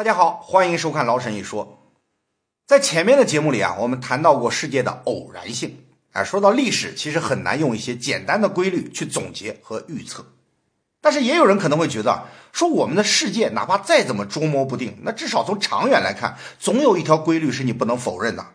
大家好，欢迎收看老沈一说。在前面的节目里啊，我们谈到过世界的偶然性。哎，说到历史，其实很难用一些简单的规律去总结和预测。但是也有人可能会觉得，说我们的世界哪怕再怎么捉摸不定，那至少从长远来看，总有一条规律是你不能否认的，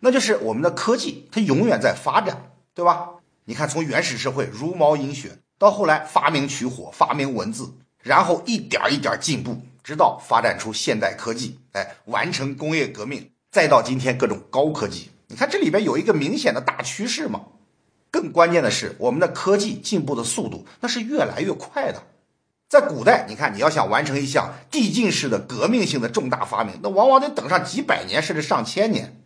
那就是我们的科技它永远在发展，对吧？你看，从原始社会茹毛饮血，到后来发明取火、发明文字，然后一点一点进步，直到发展出现代科技，哎，完成工业革命，再到今天各种高科技。你看这里边有一个明显的大趋势吗？更关键的是，我们的科技进步的速度那是越来越快的。在古代，你看你要想完成一项递进式的革命性的重大发明，那往往得等上几百年甚至上千年，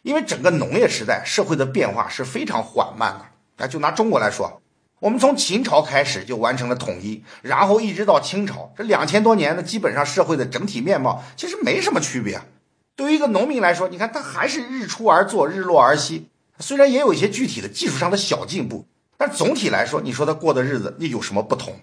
因为整个农业时代社会的变化是非常缓慢的。那就拿中国来说，我们从秦朝开始就完成了统一，然后一直到清朝，这两千多年呢，基本上社会的整体面貌其实没什么区别。对于一个农民来说，你看他还是日出而作，日落而息。虽然也有一些具体的技术上的小进步，但总体来说，你说他过的日子又有什么不同？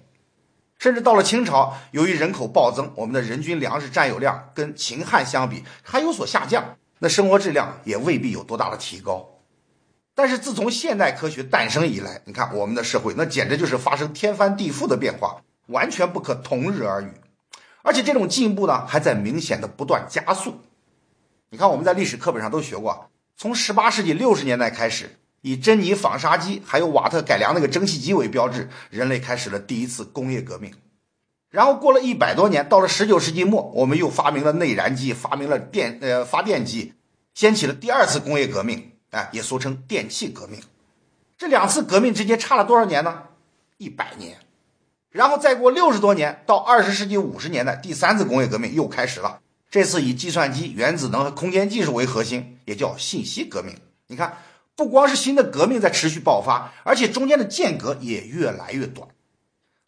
甚至到了清朝，由于人口暴增，我们的人均粮食占有量跟秦汉相比还有所下降，那生活质量也未必有多大的提高。但是自从现代科学诞生以来，你看我们的社会那简直就是发生天翻地覆的变化，完全不可同日而语。而且这种进步呢，还在明显的不断加速。你看我们在历史课本上都学过。从十八世纪六十年代开始，以珍妮纺纱机还有瓦特改良那个蒸汽机为标志，人类开始了第一次工业革命。然后过了一百多年，到了十九世纪末，我们又发明了内燃机，发明了电呃发电机，掀起了第二次工业革命，哎，也俗称电气革命。这两次革命之间差了多少年呢？一百年。然后再过六十多年，到二十世纪五十年代，第三次工业革命又开始了。这次以计算机、原子能和空间技术为核心，也叫信息革命。你看，不光是新的革命在持续爆发，而且中间的间隔也越来越短。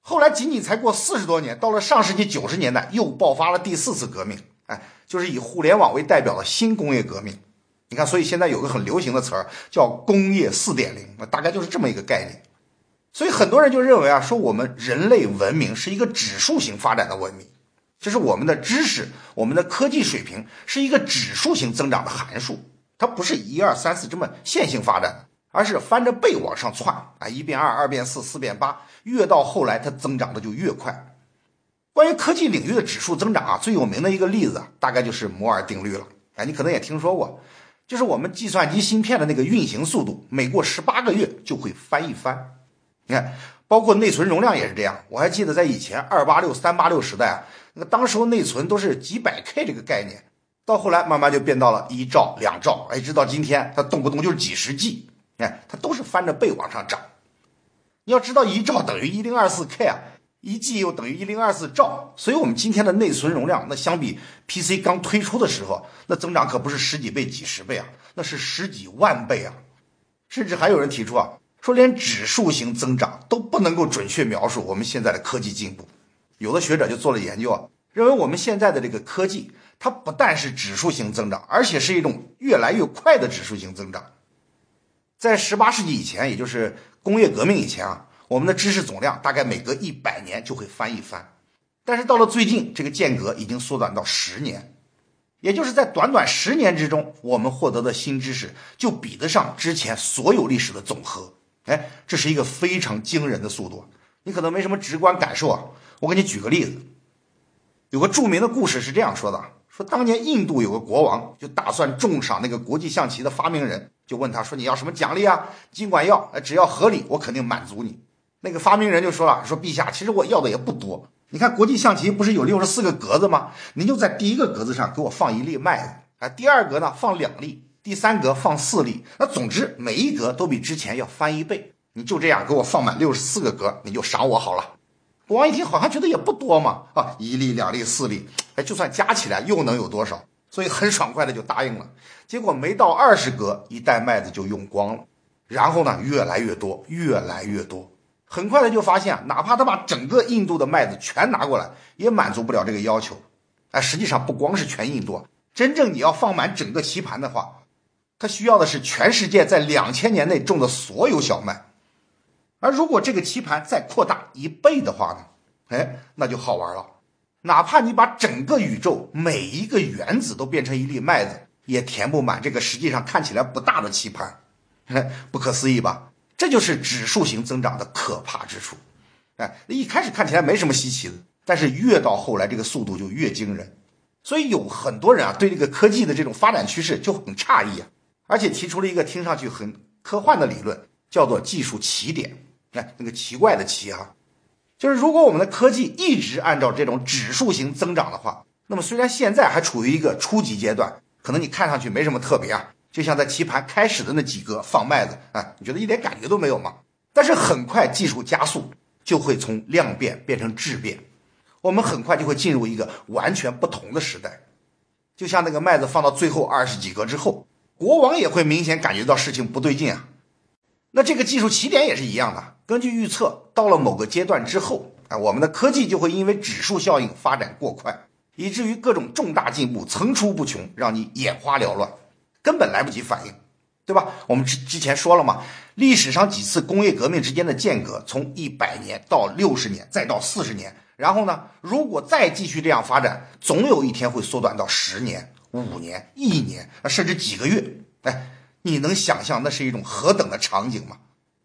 后来仅仅才过四十多年，到了上世纪九十年代，又爆发了第四次革命。哎，就是以互联网为代表的新工业革命。你看，所以现在有个很流行的词儿叫“工业四点零”，大概就是这么一个概念。所以很多人就认为啊，说我们人类文明是一个指数型发展的文明。就是我们的知识，我们的科技水平是一个指数型增长的函数，它不是一二三四这么线性发展的，而是翻着背往上窜啊，一变二，二变四，四变八，越到后来它增长的就越快。关于科技领域的指数增长啊，最有名的一个例子大概就是摩尔定律了。哎，你可能也听说过，就是我们计算机芯片的那个运行速度，每过十八个月就会翻一番。你看，包括内存容量也是这样。我还记得在以前二八六、三八六时代啊。那个当时候内存都是几百 K 这个概念，到后来慢慢就变到了一兆、两兆，哎，直到今天它动不动就是几十 G，哎，它都是翻着倍往上涨。你要知道，一兆等于一零二四 K 啊，一 G 又等于一零二四兆，所以我们今天的内存容量，那相比 PC 刚推出的时候，那增长可不是十几倍、几十倍啊，那是十几万倍啊！甚至还有人提出啊，说连指数型增长都不能够准确描述我们现在的科技进步。有的学者就做了研究啊，认为我们现在的这个科技，它不但是指数型增长，而且是一种越来越快的指数型增长。在十八世纪以前，也就是工业革命以前啊，我们的知识总量大概每隔一百年就会翻一番。但是到了最近，这个间隔已经缩短到十年，也就是在短短十年之中，我们获得的新知识就比得上之前所有历史的总和。哎，这是一个非常惊人的速度。你可能没什么直观感受啊。我给你举个例子，有个著名的故事是这样说的：说当年印度有个国王，就打算重赏那个国际象棋的发明人，就问他说：“你要什么奖励啊？尽管要，只要合理，我肯定满足你。”那个发明人就说了：“说陛下，其实我要的也不多。你看国际象棋不是有六十四个格子吗？您就在第一个格子上给我放一粒麦子，啊，第二格呢放两粒，第三格放四粒。那总之每一格都比之前要翻一倍。你就这样给我放满六十四个格，你就赏我好了。”国王一听，好像觉得也不多嘛，啊，一粒、两粒、四粒，哎，就算加起来又能有多少？所以很爽快的就答应了。结果没到二十格，一袋麦子就用光了。然后呢，越来越多，越来越多，很快的就发现，哪怕他把整个印度的麦子全拿过来，也满足不了这个要求。哎，实际上不光是全印度，真正你要放满整个棋盘的话，他需要的是全世界在两千年内种的所有小麦。而如果这个棋盘再扩大一倍的话呢？哎，那就好玩了。哪怕你把整个宇宙每一个原子都变成一粒麦子，也填不满这个实际上看起来不大的棋盘，不可思议吧？这就是指数型增长的可怕之处。哎，一开始看起来没什么稀奇的，但是越到后来，这个速度就越惊人。所以有很多人啊，对这个科技的这种发展趋势就很诧异啊，而且提出了一个听上去很科幻的理论，叫做技术奇点。哎，那个奇怪的奇啊，就是如果我们的科技一直按照这种指数型增长的话，那么虽然现在还处于一个初级阶段，可能你看上去没什么特别啊。就像在棋盘开始的那几格放麦子啊，你觉得一点感觉都没有吗？但是很快技术加速，就会从量变变成质变，我们很快就会进入一个完全不同的时代。就像那个麦子放到最后二十几格之后，国王也会明显感觉到事情不对劲啊。那这个技术起点也是一样的，根据预测，到了某个阶段之后啊，我们的科技就会因为指数效应发展过快，以至于各种重大进步层出不穷，让你眼花缭乱。根本来不及反应，对吧？我们之之前说了嘛，历史上几次工业革命之间的间隔，从一百年到六十年，再到四十年，然后呢，如果再继续这样发展，总有一天会缩短到十年、五年、一年，甚至几个月。哎，你能想象那是一种何等的场景吗？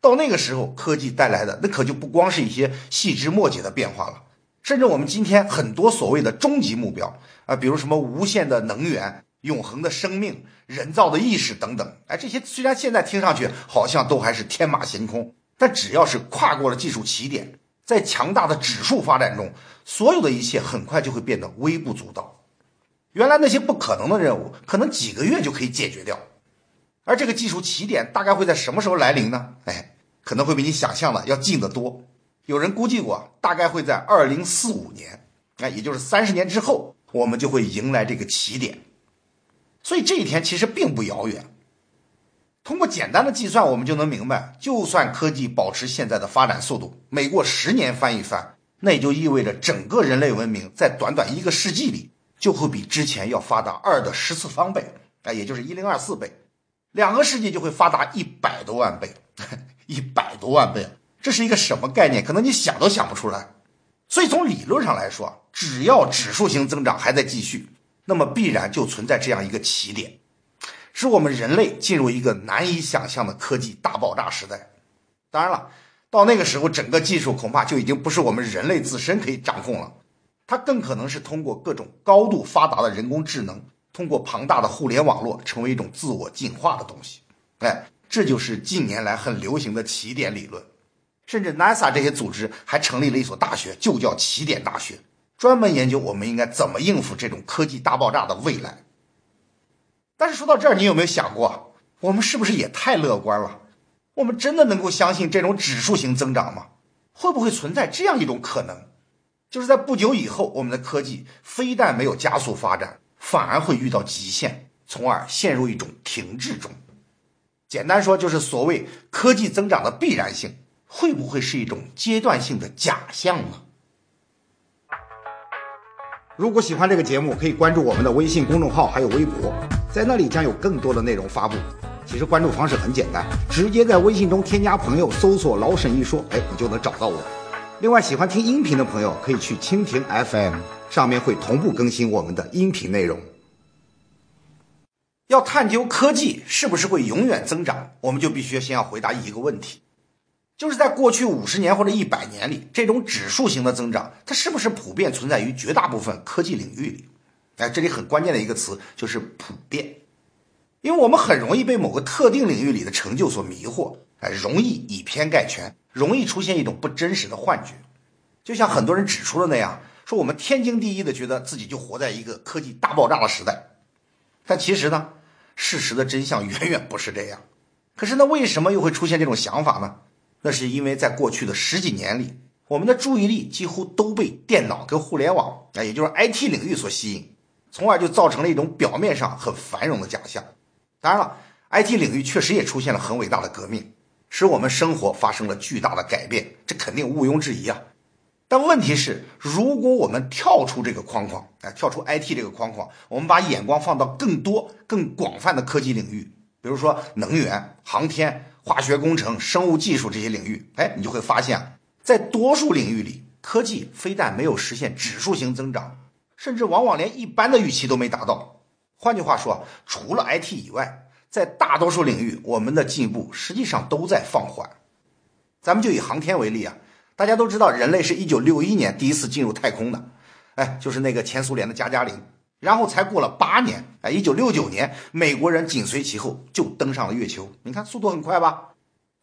到那个时候，科技带来的那可就不光是一些细枝末节的变化了，甚至我们今天很多所谓的终极目标啊，比如什么无限的能源。永恒的生命、人造的意识等等，哎，这些虽然现在听上去好像都还是天马行空，但只要是跨过了技术起点，在强大的指数发展中，所有的一切很快就会变得微不足道。原来那些不可能的任务，可能几个月就可以解决掉。而这个技术起点大概会在什么时候来临呢？哎，可能会比你想象的要近得多。有人估计过，大概会在二零四五年，哎，也就是三十年之后，我们就会迎来这个起点。所以这一天其实并不遥远。通过简单的计算，我们就能明白，就算科技保持现在的发展速度，每过十年翻一番，那也就意味着整个人类文明在短短一个世纪里，就会比之前要发达二的十次方倍，啊，也就是一零二四倍。两个世纪就会发达一百多万倍，一百多万倍，这是一个什么概念？可能你想都想不出来。所以从理论上来说，只要指数型增长还在继续。那么必然就存在这样一个起点，使我们人类进入一个难以想象的科技大爆炸时代。当然了，到那个时候，整个技术恐怕就已经不是我们人类自身可以掌控了，它更可能是通过各种高度发达的人工智能，通过庞大的互联网络，成为一种自我进化的东西。哎，这就是近年来很流行的起点理论，甚至 NASA 这些组织还成立了一所大学，就叫起点大学。专门研究我们应该怎么应付这种科技大爆炸的未来。但是说到这儿，你有没有想过，我们是不是也太乐观了？我们真的能够相信这种指数型增长吗？会不会存在这样一种可能，就是在不久以后，我们的科技非但没有加速发展，反而会遇到极限，从而陷入一种停滞中？简单说，就是所谓科技增长的必然性，会不会是一种阶段性的假象呢？如果喜欢这个节目，可以关注我们的微信公众号，还有微博，在那里将有更多的内容发布。其实关注方式很简单，直接在微信中添加朋友，搜索“老沈一说”，哎，你就能找到我。另外，喜欢听音频的朋友可以去蜻蜓 FM，上面会同步更新我们的音频内容。要探究科技是不是会永远增长，我们就必须先要回答一个问题。就是在过去五十年或者一百年里，这种指数型的增长，它是不是普遍存在于绝大部分科技领域里？哎，这里很关键的一个词就是普遍，因为我们很容易被某个特定领域里的成就所迷惑，哎，容易以偏概全，容易出现一种不真实的幻觉。就像很多人指出的那样，说我们天经地义的觉得自己就活在一个科技大爆炸的时代，但其实呢，事实的真相远远不是这样。可是那为什么又会出现这种想法呢？那是因为在过去的十几年里，我们的注意力几乎都被电脑跟互联网，啊，也就是 IT 领域所吸引，从而就造成了一种表面上很繁荣的假象。当然了，IT 领域确实也出现了很伟大的革命，使我们生活发生了巨大的改变，这肯定毋庸置疑啊。但问题是，如果我们跳出这个框框，哎，跳出 IT 这个框框，我们把眼光放到更多、更广泛的科技领域，比如说能源、航天。化学工程、生物技术这些领域，哎，你就会发现，在多数领域里，科技非但没有实现指数型增长，甚至往往连一般的预期都没达到。换句话说，除了 IT 以外，在大多数领域，我们的进步实际上都在放缓。咱们就以航天为例啊，大家都知道，人类是一九六一年第一次进入太空的，哎，就是那个前苏联的加加林。然后才过了八年，哎，一九六九年，美国人紧随其后就登上了月球。你看速度很快吧？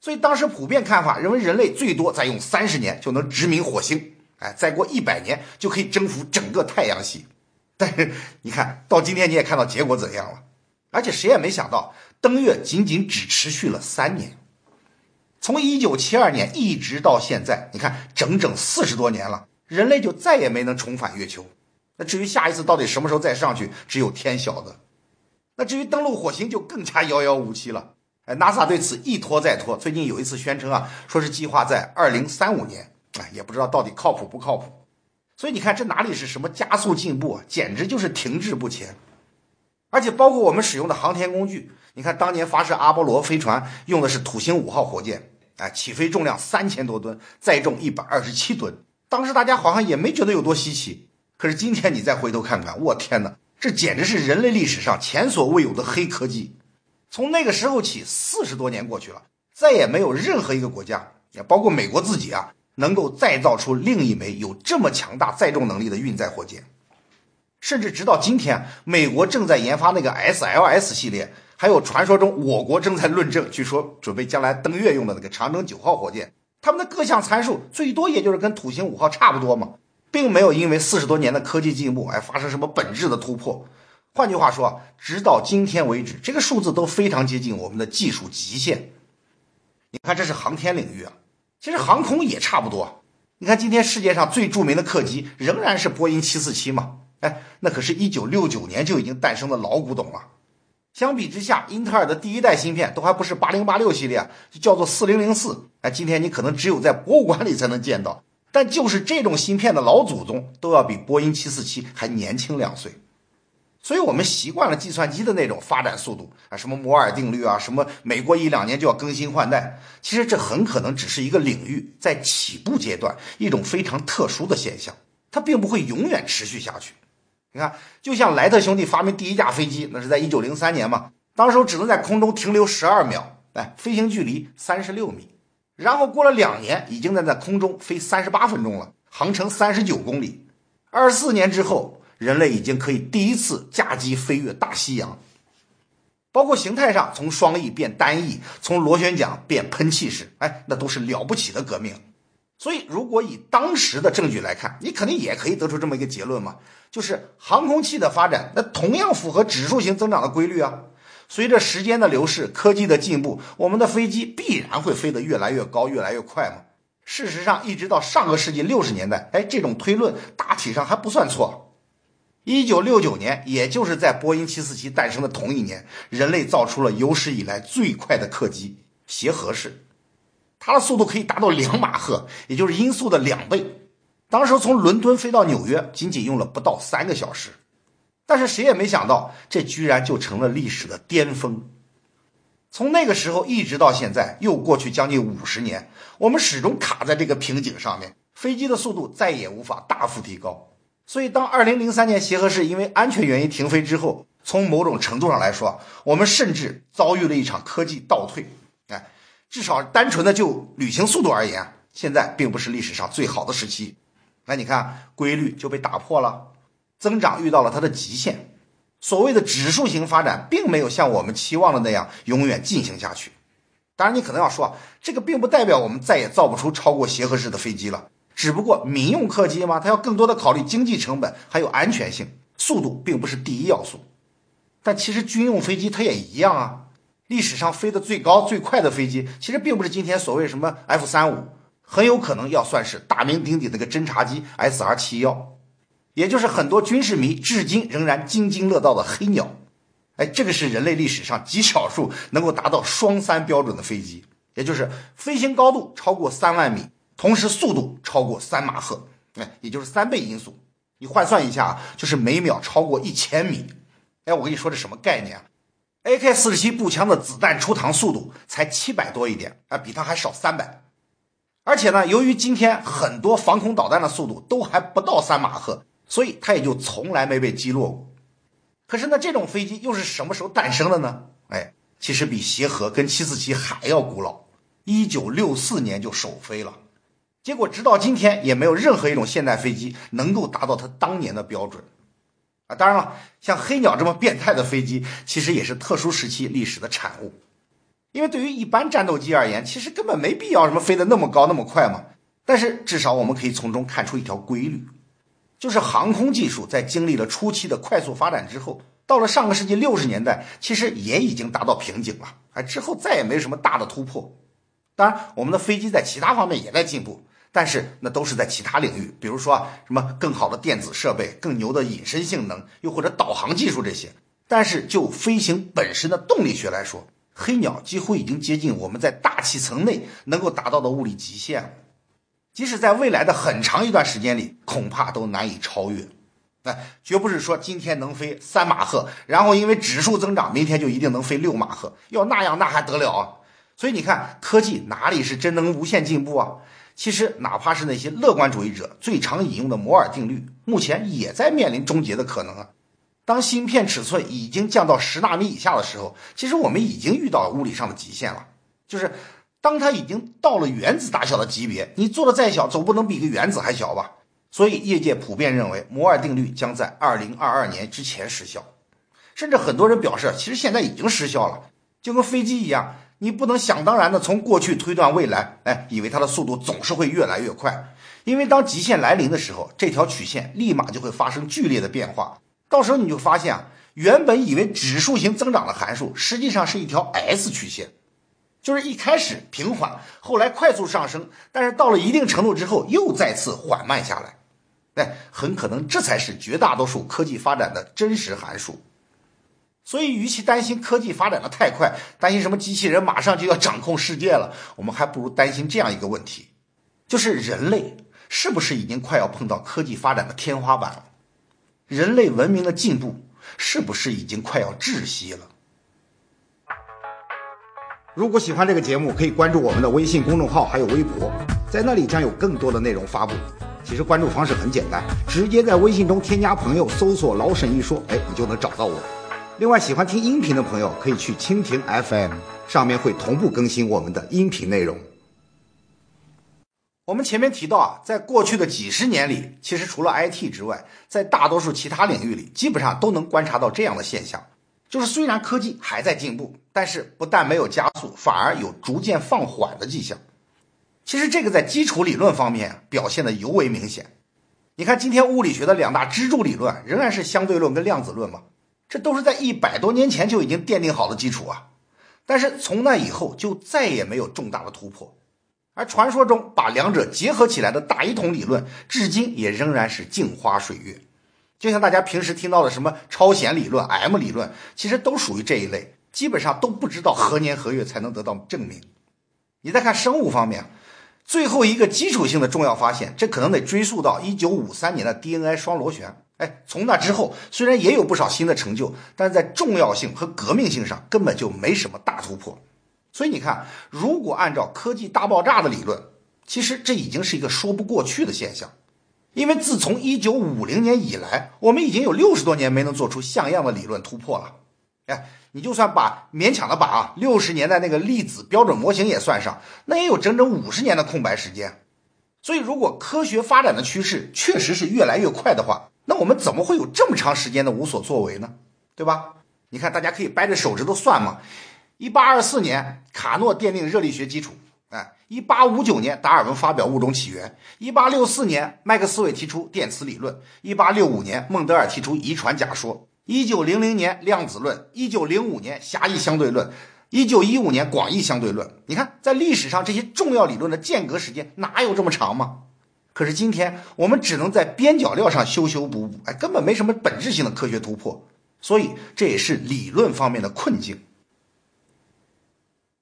所以当时普遍看法认为，人类最多再用三十年就能殖民火星，哎，再过一百年就可以征服整个太阳系。但是你看到今天你也看到结果怎样了？而且谁也没想到，登月仅仅只持续了三年，从一九七二年一直到现在，你看整整四十多年了，人类就再也没能重返月球。那至于下一次到底什么时候再上去，只有天晓得。那至于登陆火星，就更加遥遥无期了。哎，NASA 对此一拖再拖，最近有一次宣称啊，说是计划在二零三五年，哎，也不知道到底靠谱不靠谱。所以你看，这哪里是什么加速进步啊，简直就是停滞不前。而且包括我们使用的航天工具，你看当年发射阿波罗飞船用的是土星五号火箭，哎，起飞重量三千多吨，载重一百二十七吨，当时大家好像也没觉得有多稀奇。可是今天你再回头看看，我天哪，这简直是人类历史上前所未有的黑科技。从那个时候起，四十多年过去了，再也没有任何一个国家，也包括美国自己啊，能够再造出另一枚有这么强大载重能力的运载火箭。甚至直到今天，美国正在研发那个 SLS 系列，还有传说中我国正在论证，据说准备将来登月用的那个长征九号火箭，它们的各项参数最多也就是跟土星五号差不多嘛。并没有因为四十多年的科技进步而发生什么本质的突破。换句话说，直到今天为止，这个数字都非常接近我们的技术极限。你看，这是航天领域啊，其实航空也差不多。你看，今天世界上最著名的客机仍然是波音七四七嘛？哎，那可是一九六九年就已经诞生的老古董了。相比之下，英特尔的第一代芯片都还不是八零八六系列，就叫做四零零四。哎，今天你可能只有在博物馆里才能见到。但就是这种芯片的老祖宗都要比波音七四七还年轻两岁，所以我们习惯了计算机的那种发展速度啊，什么摩尔定律啊，什么每过一两年就要更新换代，其实这很可能只是一个领域在起步阶段一种非常特殊的现象，它并不会永远持续下去。你看，就像莱特兄弟发明第一架飞机，那是在一九零三年嘛，当时只能在空中停留十二秒，哎，飞行距离三十六米。然后过了两年，已经在在空中飞三十八分钟了，航程三十九公里。二十四年之后，人类已经可以第一次驾机飞越大西洋，包括形态上从双翼变单翼，从螺旋桨变喷气式，哎，那都是了不起的革命。所以，如果以当时的证据来看，你肯定也可以得出这么一个结论嘛，就是航空器的发展，那同样符合指数型增长的规律啊。随着时间的流逝，科技的进步，我们的飞机必然会飞得越来越高，越来越快嘛。事实上，一直到上个世纪六十年代，哎，这种推论大体上还不算错。一九六九年，也就是在波音七四七诞生的同一年，人类造出了有史以来最快的客机——协和式，它的速度可以达到两马赫，也就是音速的两倍。当时从伦敦飞到纽约，仅仅用了不到三个小时。但是谁也没想到，这居然就成了历史的巅峰。从那个时候一直到现在，又过去将近五十年，我们始终卡在这个瓶颈上面，飞机的速度再也无法大幅提高。所以，当2003年协和式因为安全原因停飞之后，从某种程度上来说，我们甚至遭遇了一场科技倒退。哎，至少单纯的就旅行速度而言，现在并不是历史上最好的时期。那你看，规律就被打破了。增长遇到了它的极限，所谓的指数型发展并没有像我们期望的那样永远进行下去。当然，你可能要说，这个并不代表我们再也造不出超过协和式的飞机了。只不过民用客机嘛，它要更多的考虑经济成本还有安全性，速度并不是第一要素。但其实军用飞机它也一样啊。历史上飞得最高最快的飞机，其实并不是今天所谓什么 F 三五，很有可能要算是大名鼎鼎那个侦察机 SR 七幺。也就是很多军事迷至今仍然津津乐道的黑鸟，哎，这个是人类历史上极少数能够达到双三标准的飞机，也就是飞行高度超过三万米，同时速度超过三马赫，哎，也就是三倍音速。你换算一下啊，就是每秒超过一千米。哎，我跟你说这什么概念啊？AK 四十七步枪的子弹出膛速度才七百多一点，啊，比它还少三百。而且呢，由于今天很多防空导弹的速度都还不到三马赫。所以它也就从来没被击落过。可是呢，这种飞机又是什么时候诞生的呢？哎，其实比协和跟七四七还要古老，一九六四年就首飞了。结果直到今天也没有任何一种现代飞机能够达到它当年的标准，啊，当然了，像黑鸟这么变态的飞机，其实也是特殊时期历史的产物。因为对于一般战斗机而言，其实根本没必要什么飞得那么高那么快嘛。但是至少我们可以从中看出一条规律，就是航空技术在经历了初期的快速发展之后，到了上个世纪六十年代，其实也已经达到瓶颈了，哎，之后再也没什么大的突破。当然，我们的飞机在其他方面也在进步。但是那都是在其他领域，比如说，什么更好的电子设备、更牛的隐身性能，又或者导航技术这些。但是就飞行本身的动力学来说，黑鸟几乎已经接近我们在大气层内能够达到的物理极限了。即使在未来的很长一段时间里，恐怕都难以超越。哎，绝不是说今天能飞三马赫，然后因为指数增长，明天就一定能飞六马赫。要那样，那还得了啊！所以你看，科技哪里是真能无限进步啊？其实，哪怕是那些乐观主义者最常引用的摩尔定律，目前也在面临终结的可能啊。当芯片尺寸已经降到十纳米以下的时候，其实我们已经遇到物理上的极限了。就是当它已经到了原子大小的级别，你做的再小，总不能比个原子还小吧？所以，业界普遍认为摩尔定律将在二零二二年之前失效，甚至很多人表示，其实现在已经失效了，就跟飞机一样。你不能想当然的从过去推断未来，哎，以为它的速度总是会越来越快，因为当极限来临的时候，这条曲线立马就会发生剧烈的变化。到时候你就发现啊，原本以为指数型增长的函数，实际上是一条 S 曲线，就是一开始平缓，后来快速上升，但是到了一定程度之后又再次缓慢下来。哎，很可能这才是绝大多数科技发展的真实函数。所以，与其担心科技发展的太快，担心什么机器人马上就要掌控世界了，我们还不如担心这样一个问题：就是人类是不是已经快要碰到科技发展的天花板了？人类文明的进步是不是已经快要窒息了？如果喜欢这个节目，可以关注我们的微信公众号还有微博，在那里将有更多的内容发布。其实关注方式很简单，直接在微信中添加朋友，搜索“老沈一说”，哎，你就能找到我。另外，喜欢听音频的朋友可以去蜻蜓 FM，上面会同步更新我们的音频内容。我们前面提到啊，在过去的几十年里，其实除了 IT 之外，在大多数其他领域里，基本上都能观察到这样的现象：就是虽然科技还在进步，但是不但没有加速，反而有逐渐放缓的迹象。其实这个在基础理论方面表现的尤为明显。你看，今天物理学的两大支柱理论仍然是相对论跟量子论嘛。这都是在一百多年前就已经奠定好的基础啊，但是从那以后就再也没有重大的突破，而传说中把两者结合起来的大一统理论，至今也仍然是镜花水月。就像大家平时听到的什么超弦理论、M 理论，其实都属于这一类，基本上都不知道何年何月才能得到证明。你再看生物方面，最后一个基础性的重要发现，这可能得追溯到一九五三年的 DNA 双螺旋。哎，从那之后，虽然也有不少新的成就，但在重要性和革命性上根本就没什么大突破。所以你看，如果按照科技大爆炸的理论，其实这已经是一个说不过去的现象。因为自从一九五零年以来，我们已经有六十多年没能做出像样的理论突破了。哎，你就算把勉强的把啊六十年代那个粒子标准模型也算上，那也有整整五十年的空白时间。所以，如果科学发展的趋势确实是越来越快的话，那我们怎么会有这么长时间的无所作为呢？对吧？你看，大家可以掰着手指头算嘛。一八二四年，卡诺奠定热力学基础。一八五九年，达尔文发表物种起源。一八六四年，麦克斯韦提出电磁理论。一八六五年，孟德尔提出遗传假说。一九零零年，量子论。一九零五年，狭义相对论。一九一五年，广义相对论。你看，在历史上这些重要理论的间隔时间哪有这么长吗？可是今天我们只能在边角料上修修补补，哎，根本没什么本质性的科学突破，所以这也是理论方面的困境。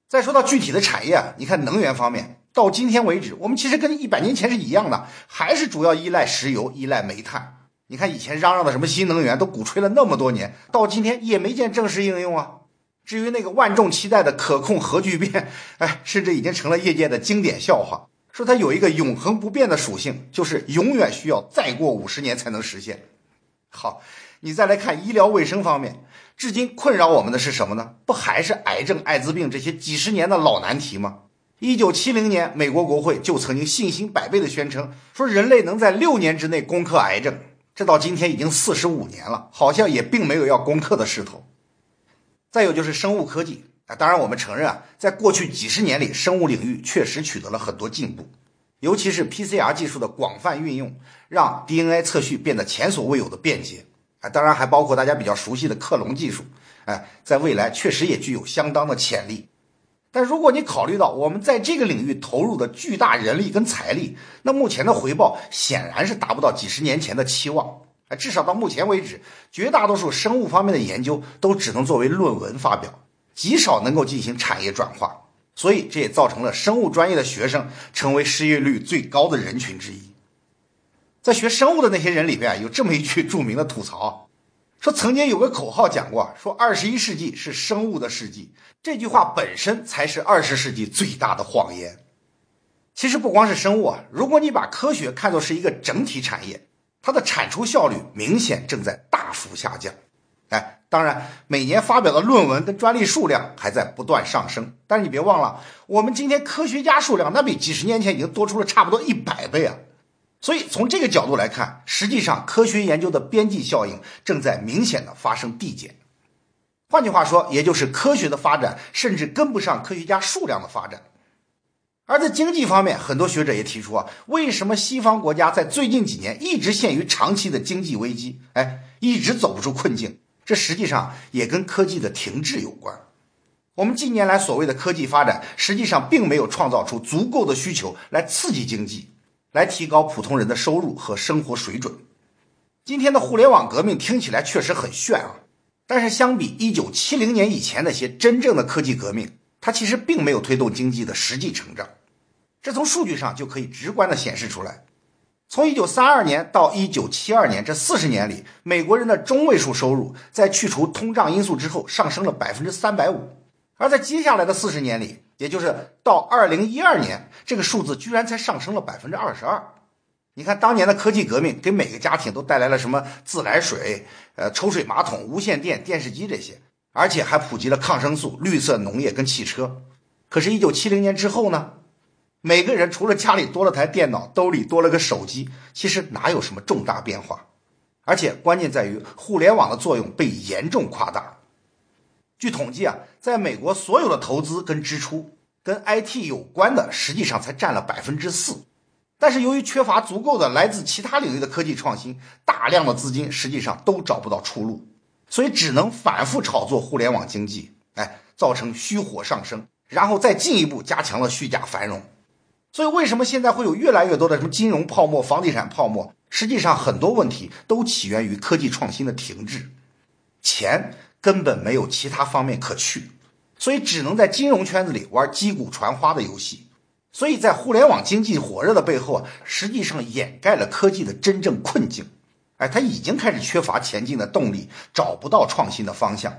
再说到具体的产业啊，你看能源方面，到今天为止，我们其实跟一百年前是一样的，还是主要依赖石油、依赖煤炭。你看以前嚷嚷的什么新能源，都鼓吹了那么多年，到今天也没见正式应用啊。至于那个万众期待的可控核聚变，哎，甚至已经成了业界的经典笑话。说它有一个永恒不变的属性，就是永远需要再过五十年才能实现。好，你再来看医疗卫生方面，至今困扰我们的是什么呢？不还是癌症、艾滋病这些几十年的老难题吗？一九七零年，美国国会就曾经信心百倍的宣称，说人类能在六年之内攻克癌症。这到今天已经四十五年了，好像也并没有要攻克的势头。再有就是生物科技啊，当然我们承认啊，在过去几十年里，生物领域确实取得了很多进步，尤其是 PCR 技术的广泛运用，让 DNA 测序变得前所未有的便捷啊。当然还包括大家比较熟悉的克隆技术，哎，在未来确实也具有相当的潜力。但如果你考虑到我们在这个领域投入的巨大人力跟财力，那目前的回报显然是达不到几十年前的期望。哎，至少到目前为止，绝大多数生物方面的研究都只能作为论文发表，极少能够进行产业转化。所以这也造成了生物专业的学生成为失业率最高的人群之一。在学生物的那些人里边，有这么一句著名的吐槽。说曾经有个口号讲过，说二十一世纪是生物的世纪，这句话本身才是二十世纪最大的谎言。其实不光是生物啊，如果你把科学看作是一个整体产业，它的产出效率明显正在大幅下降。哎，当然每年发表的论文跟专利数量还在不断上升，但是你别忘了，我们今天科学家数量那比几十年前已经多出了差不多一百倍啊。所以从这个角度来看，实际上科学研究的边际效应正在明显的发生递减。换句话说，也就是科学的发展甚至跟不上科学家数量的发展。而在经济方面，很多学者也提出啊，为什么西方国家在最近几年一直陷于长期的经济危机？哎，一直走不出困境。这实际上也跟科技的停滞有关。我们近年来所谓的科技发展，实际上并没有创造出足够的需求来刺激经济。来提高普通人的收入和生活水准。今天的互联网革命听起来确实很炫啊，但是相比一九七零年以前那些真正的科技革命，它其实并没有推动经济的实际成长。这从数据上就可以直观的显示出来。从一九三二年到一九七二年这四十年里，美国人的中位数收入在去除通胀因素之后上升了百分之三百五，而在接下来的四十年里。也就是到二零一二年，这个数字居然才上升了百分之二十二。你看，当年的科技革命给每个家庭都带来了什么自来水、呃抽水马桶、无线电、电视机这些，而且还普及了抗生素、绿色农业跟汽车。可是，一九七零年之后呢，每个人除了家里多了台电脑，兜里多了个手机，其实哪有什么重大变化？而且关键在于互联网的作用被严重夸大。据统计啊，在美国所有的投资跟支出跟 IT 有关的，实际上才占了百分之四。但是由于缺乏足够的来自其他领域的科技创新，大量的资金实际上都找不到出路，所以只能反复炒作互联网经济，哎，造成虚火上升，然后再进一步加强了虚假繁荣。所以为什么现在会有越来越多的什么金融泡沫、房地产泡沫？实际上很多问题都起源于科技创新的停滞，钱。根本没有其他方面可去，所以只能在金融圈子里玩击鼓传花的游戏。所以在互联网经济火热的背后啊，实际上掩盖了科技的真正困境。哎，它已经开始缺乏前进的动力，找不到创新的方向。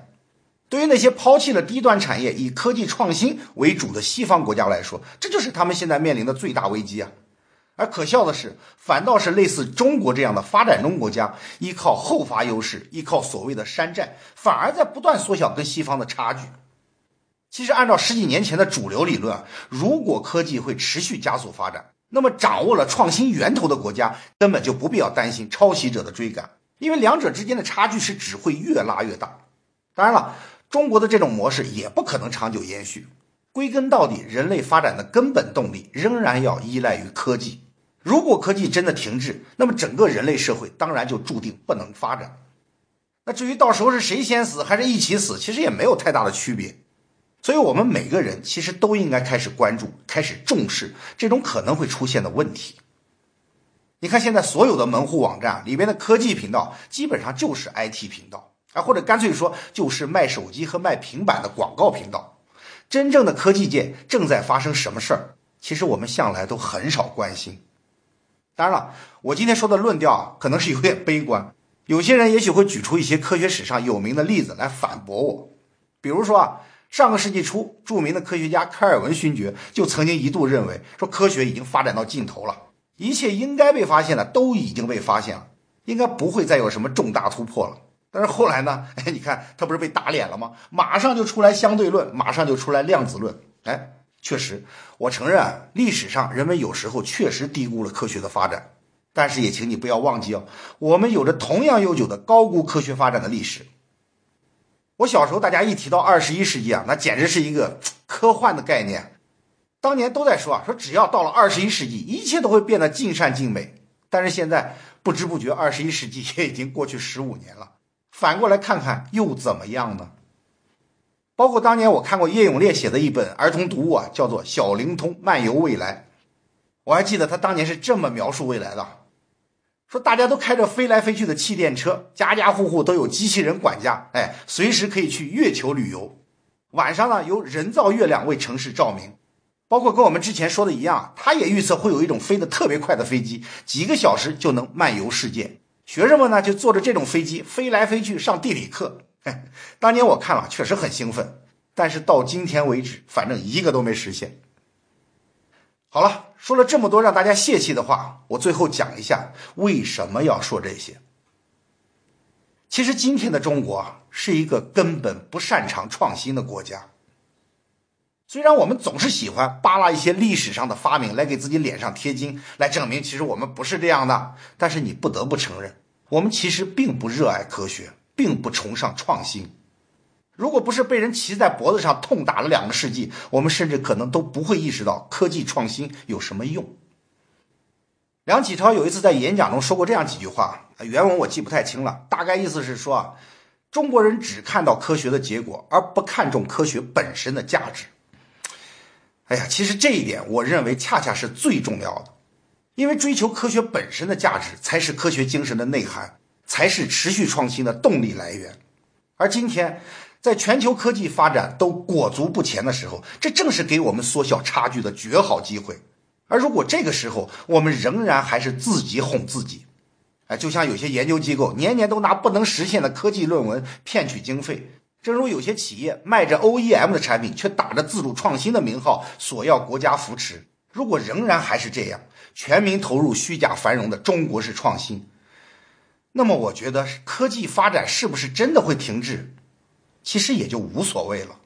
对于那些抛弃了低端产业、以科技创新为主的西方国家来说，这就是他们现在面临的最大危机啊。而可笑的是，反倒是类似中国这样的发展中国家，依靠后发优势，依靠所谓的山寨，反而在不断缩小跟西方的差距。其实，按照十几年前的主流理论，如果科技会持续加速发展，那么掌握了创新源头的国家根本就不必要担心抄袭者的追赶，因为两者之间的差距是只会越拉越大。当然了，中国的这种模式也不可能长久延续。归根到底，人类发展的根本动力仍然要依赖于科技。如果科技真的停滞，那么整个人类社会当然就注定不能发展。那至于到时候是谁先死，还是一起死，其实也没有太大的区别。所以，我们每个人其实都应该开始关注、开始重视这种可能会出现的问题。你看，现在所有的门户网站里边的科技频道，基本上就是 IT 频道，啊，或者干脆说就是卖手机和卖平板的广告频道。真正的科技界正在发生什么事儿，其实我们向来都很少关心。当然了，我今天说的论调啊，可能是有点悲观。有些人也许会举出一些科学史上有名的例子来反驳我，比如说啊，上个世纪初，著名的科学家开尔文勋爵就曾经一度认为，说科学已经发展到尽头了，一切应该被发现的都已经被发现了，应该不会再有什么重大突破了。但是后来呢？哎，你看他不是被打脸了吗？马上就出来相对论，马上就出来量子论。哎，确实，我承认啊，历史上人们有时候确实低估了科学的发展，但是也请你不要忘记哦，我们有着同样悠久的高估科学发展的历史。我小时候，大家一提到二十一世纪啊，那简直是一个科幻的概念。当年都在说啊，说只要到了二十一世纪，一切都会变得尽善尽美。但是现在不知不觉，二十一世纪也已经过去十五年了。反过来看看又怎么样呢？包括当年我看过叶永烈写的一本儿童读物啊，叫做《小灵通漫游未来》。我还记得他当年是这么描述未来的。说大家都开着飞来飞去的气垫车，家家户户都有机器人管家，哎，随时可以去月球旅游。晚上呢，由人造月亮为城市照明。包括跟我们之前说的一样，他也预测会有一种飞得特别快的飞机，几个小时就能漫游世界。学生们呢，就坐着这种飞机飞来飞去上地理课。当年我看了，确实很兴奋。但是到今天为止，反正一个都没实现。好了，说了这么多让大家泄气的话，我最后讲一下为什么要说这些。其实今天的中国是一个根本不擅长创新的国家。虽然我们总是喜欢扒拉一些历史上的发明来给自己脸上贴金，来证明其实我们不是这样的，但是你不得不承认，我们其实并不热爱科学，并不崇尚创新。如果不是被人骑在脖子上痛打了两个世纪，我们甚至可能都不会意识到科技创新有什么用。梁启超有一次在演讲中说过这样几句话，原文我记不太清了，大概意思是说啊，中国人只看到科学的结果，而不看重科学本身的价值。哎呀，其实这一点我认为恰恰是最重要的，因为追求科学本身的价值才是科学精神的内涵，才是持续创新的动力来源。而今天。在全球科技发展都裹足不前的时候，这正是给我们缩小差距的绝好机会。而如果这个时候我们仍然还是自己哄自己，哎，就像有些研究机构年年都拿不能实现的科技论文骗取经费，正如有些企业卖着 OEM 的产品，却打着自主创新的名号索要国家扶持。如果仍然还是这样，全民投入虚假繁荣的中国式创新，那么我觉得科技发展是不是真的会停滞？其实也就无所谓了。